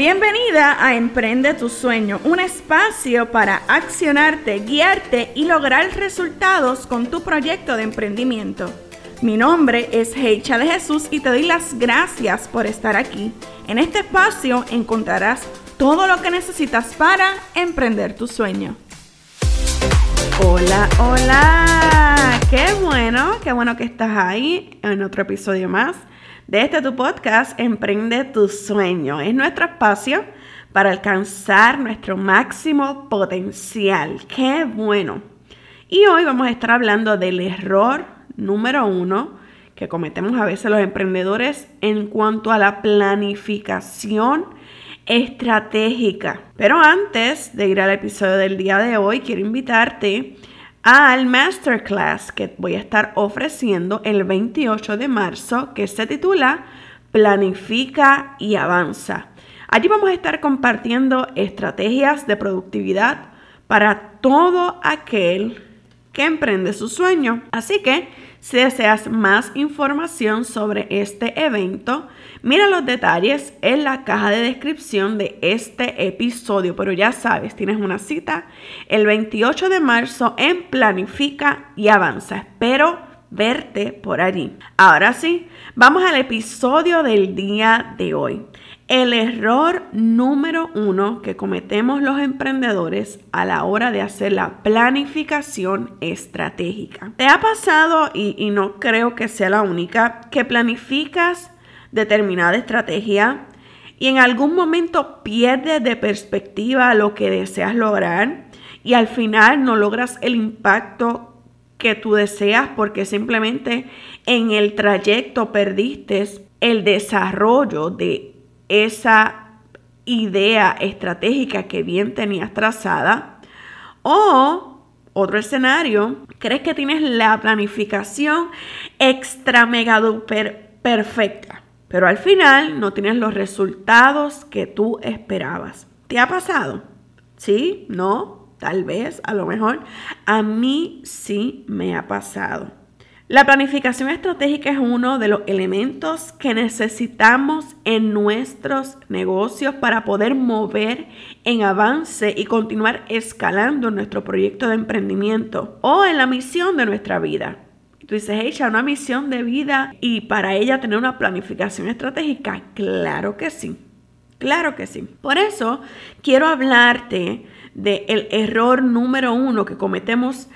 Bienvenida a Emprende tu sueño, un espacio para accionarte, guiarte y lograr resultados con tu proyecto de emprendimiento. Mi nombre es Heicha de Jesús y te doy las gracias por estar aquí. En este espacio encontrarás todo lo que necesitas para emprender tu sueño. Hola, hola, qué bueno, qué bueno que estás ahí en otro episodio más de este tu podcast, Emprende tu sueño. Es nuestro espacio para alcanzar nuestro máximo potencial. ¡Qué bueno! Y hoy vamos a estar hablando del error número uno que cometemos a veces los emprendedores en cuanto a la planificación estratégica. Pero antes de ir al episodio del día de hoy, quiero invitarte al masterclass que voy a estar ofreciendo el 28 de marzo que se titula Planifica y avanza. Allí vamos a estar compartiendo estrategias de productividad para todo aquel que emprende su sueño. Así que si deseas más información sobre este evento, mira los detalles en la caja de descripción de este episodio. Pero ya sabes, tienes una cita el 28 de marzo en Planifica y Avanza. Espero verte por allí. Ahora sí, vamos al episodio del día de hoy. El error número uno que cometemos los emprendedores a la hora de hacer la planificación estratégica. ¿Te ha pasado, y, no creo que sea la única, que planificas determinada estrategia y en algún momento pierdes de perspectiva lo que deseas lograr y al final no logras el impacto que tú deseas porque simplemente en el trayecto perdiste el desarrollo de esa idea estratégica que bien tenías trazada. O otro escenario, crees que tienes la planificación extra mega perfecta, pero al final no tienes los resultados que tú esperabas. ¿Te ha pasado? ¿Sí? ¿No? Tal vez, a lo mejor. A mí sí me ha pasado. La planificación estratégica es uno de los elementos que necesitamos en nuestros negocios para poder mover en avance y continuar escalando nuestro proyecto de emprendimiento o en la misión de nuestra vida. Tú dices, ella una misión de vida y para ella tener una planificación estratégica. Claro que sí, claro que sí. Por eso quiero hablarte del error número uno que cometemos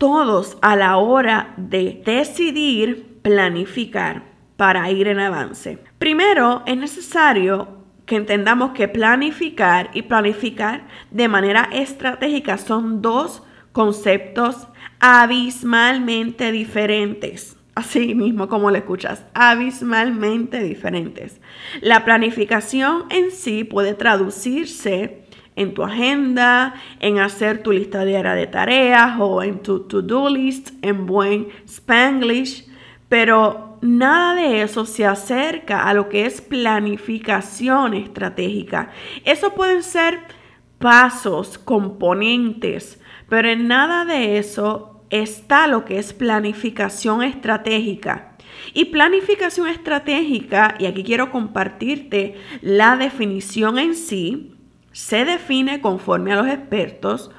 todos a la hora de decidir planificar para ir en avance. Primero, es necesario que entendamos que planificar y planificar de manera estratégica son dos conceptos abismalmente diferentes. Así mismo como lo escuchas, abismalmente diferentes. La planificación en sí puede traducirse en tu agenda, en hacer tu lista diaria de tareas o en tu to-do list en buen spanglish, pero nada de eso se acerca a lo que es planificación estratégica. Eso pueden ser pasos, componentes, pero en nada de eso está lo que es planificación estratégica. Y planificación estratégica, y aquí quiero compartirte la definición en sí, se define conforme a los expertos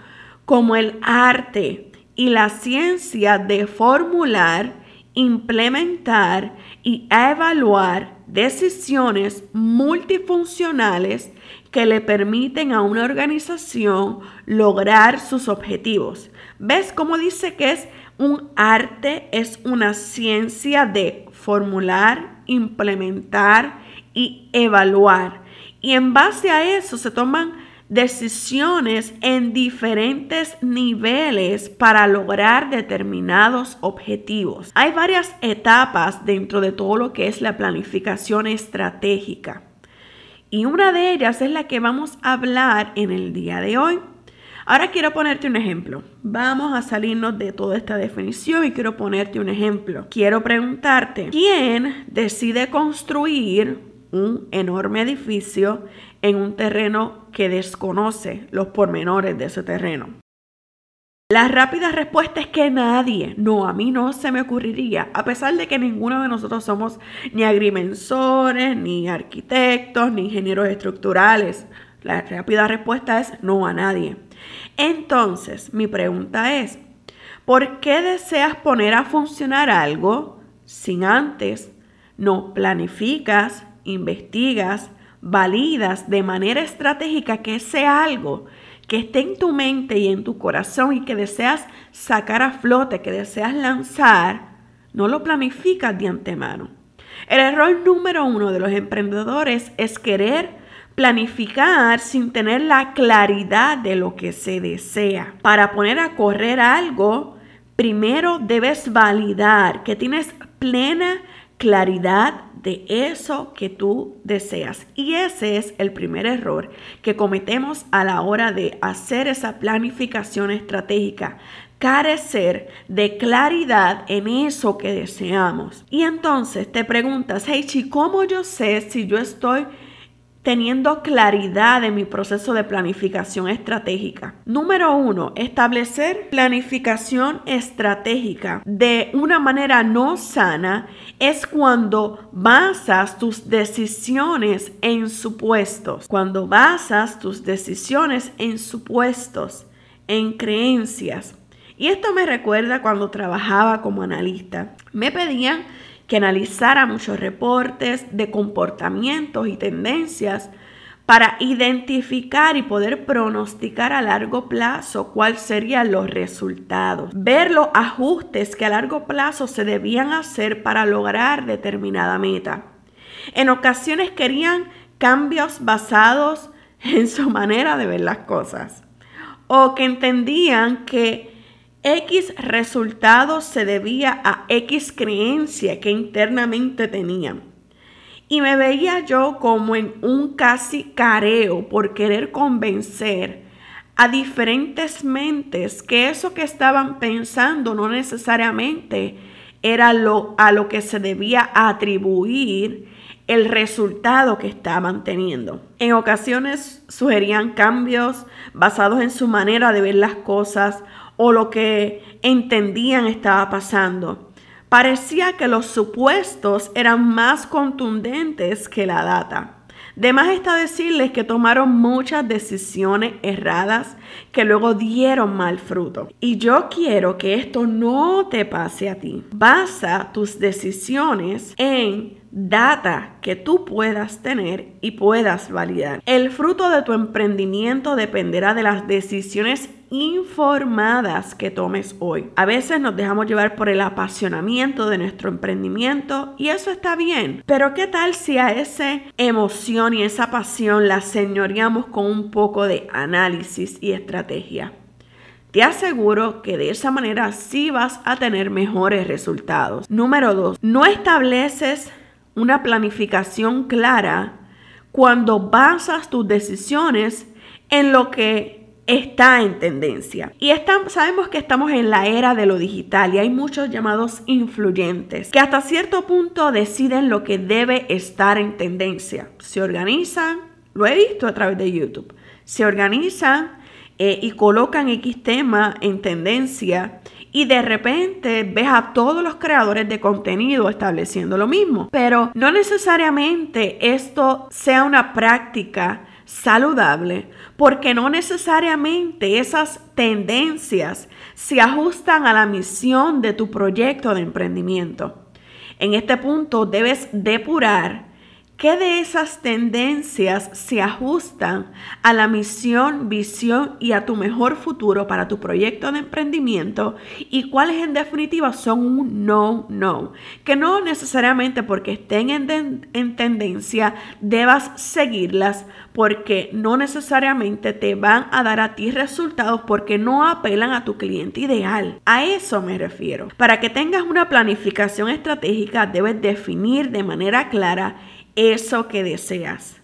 como el arte y la ciencia de formular, implementar y evaluar decisiones multifuncionales que le permiten a una organización lograr sus objetivos. ¿Ves cómo dice que es un arte, es una ciencia de formular, implementar y evaluar? Y en base a eso se toman decisiones en diferentes niveles para lograr determinados objetivos. Hay varias etapas dentro de todo lo que es la planificación estratégica. Y una de ellas es la que vamos a hablar en el día de hoy. Ahora quiero ponerte un ejemplo. Vamos a salirnos de toda esta definición y quiero ponerte un ejemplo. Quiero preguntarte, ¿quién decide construir un enorme edificio en un terreno que desconoce los pormenores de ese terreno. La rápida respuesta es que nadie, no, a mí no se me ocurriría, a pesar de que ninguno de nosotros somos ni agrimensores, ni arquitectos, ni ingenieros estructurales. La rápida respuesta es no a nadie. Entonces, mi pregunta es, ¿por qué deseas poner a funcionar algo sin antes no planificas, investigas, validas de manera estratégica que sea algo que esté en tu mente y en tu corazón y que deseas sacar a flote, que deseas lanzar, no lo planificas de antemano. El error número uno de los emprendedores es querer planificar sin tener la claridad de lo que se desea. Para poner a correr algo, primero debes validar que tienes plena claridad de eso que tú deseas. Y ese es el primer error que cometemos a la hora de hacer esa planificación estratégica. Carecer de claridad en eso que deseamos. Y entonces te preguntas, hey, ¿cómo yo sé si yo estoy teniendo claridad en mi proceso de planificación estratégica. Número uno, establecer planificación estratégica de una manera no sana es cuando basas tus decisiones en supuestos. Cuando basas tus decisiones en supuestos, en creencias. Y esto me recuerda cuando trabajaba como analista. Me pedían que analizara muchos reportes de comportamientos y tendencias para identificar y poder pronosticar a largo plazo cuáles serían los resultados, ver los ajustes que a largo plazo se debían hacer para lograr determinada meta. En ocasiones querían cambios basados en su manera de ver las cosas o que entendían que X resultado se debía a X creencia que internamente tenían. Y me veía yo como en un casi careo por querer convencer a diferentes mentes que eso que estaban pensando no necesariamente era lo, a lo que se debía atribuir el resultado que estaban teniendo. En ocasiones sugerían cambios basados en su manera de ver las cosas o lo que entendían estaba pasando. Parecía que los supuestos eran más contundentes que la data. De más está decirles que tomaron muchas decisiones erradas que luego dieron mal fruto. Y yo quiero que esto no te pase a ti. Basa tus decisiones en data que tú puedas tener y puedas validar. El fruto de tu emprendimiento dependerá de las decisiones informadas que tomes hoy. A veces nos dejamos llevar por el apasionamiento de nuestro emprendimiento y eso está bien, pero ¿qué tal si a esa emoción y esa pasión la señoreamos con un poco de análisis y estrategia? Te aseguro que de esa manera sí vas a tener mejores resultados. Número 2. No estableces una planificación clara cuando basas tus decisiones en lo que está en tendencia. Y sabemos que estamos en la era de lo digital y hay muchos llamados influyentes que hasta cierto punto deciden lo que debe estar en tendencia. Se organizan, lo he visto a través de YouTube, se organizan eh, y colocan X tema en tendencia y de repente ves a todos los creadores de contenido estableciendo lo mismo. Pero no necesariamente esto sea una práctica saludable porque no necesariamente esas tendencias se ajustan a la misión de tu proyecto de emprendimiento. En este punto debes depurar ¿Qué de esas tendencias se ajustan a la misión, visión y a tu mejor futuro para tu proyecto de emprendimiento? ¿Y cuáles en definitiva son un no, no? Que no necesariamente porque estén en, en tendencia debas seguirlas porque no necesariamente te van a dar a ti resultados porque no apelan a tu cliente ideal. A eso me refiero. Para que tengas una planificación estratégica debes definir de manera clara eso que deseas.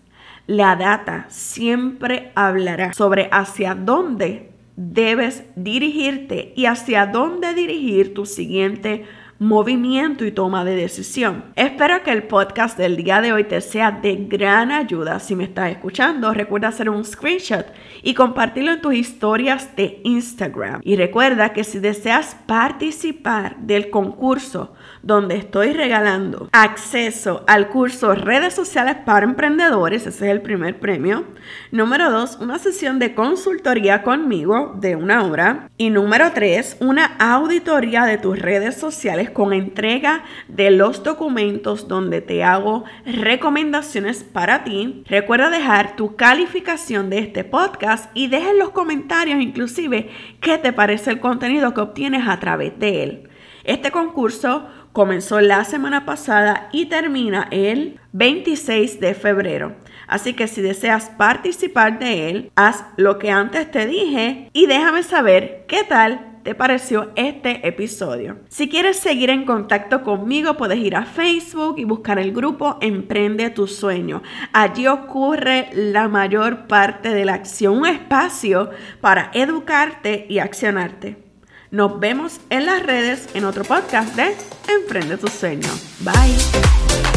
La data siempre hablará sobre hacia dónde debes dirigirte y hacia dónde dirigir tu siguiente movimiento y toma de decisión. Espero que el podcast del día de hoy te sea de gran ayuda. Si me estás escuchando, recuerda hacer un screenshot y compartirlo en tus historias de Instagram. Y recuerda que si deseas participar del concurso donde estoy regalando acceso al curso Redes Sociales para Emprendedores, ese es el primer premio. Número dos, una sesión de consultoría conmigo de una hora. Y número tres, una auditoría de tus redes sociales con entrega de los documentos donde te hago recomendaciones para ti. Recuerda dejar tu calificación de este podcast y deja en los comentarios inclusive qué te parece el contenido que obtienes a través de él. Este concurso comenzó la semana pasada y termina el 26 de febrero. Así que si deseas participar de él, haz lo que antes te dije y déjame saber qué tal te pareció este episodio. Si quieres seguir en contacto conmigo, puedes ir a Facebook y buscar el grupo Emprende tu sueño. Allí ocurre la mayor parte de la acción, un espacio para educarte y accionarte. Nos vemos en las redes en otro podcast de Emprende tu sueño. Bye.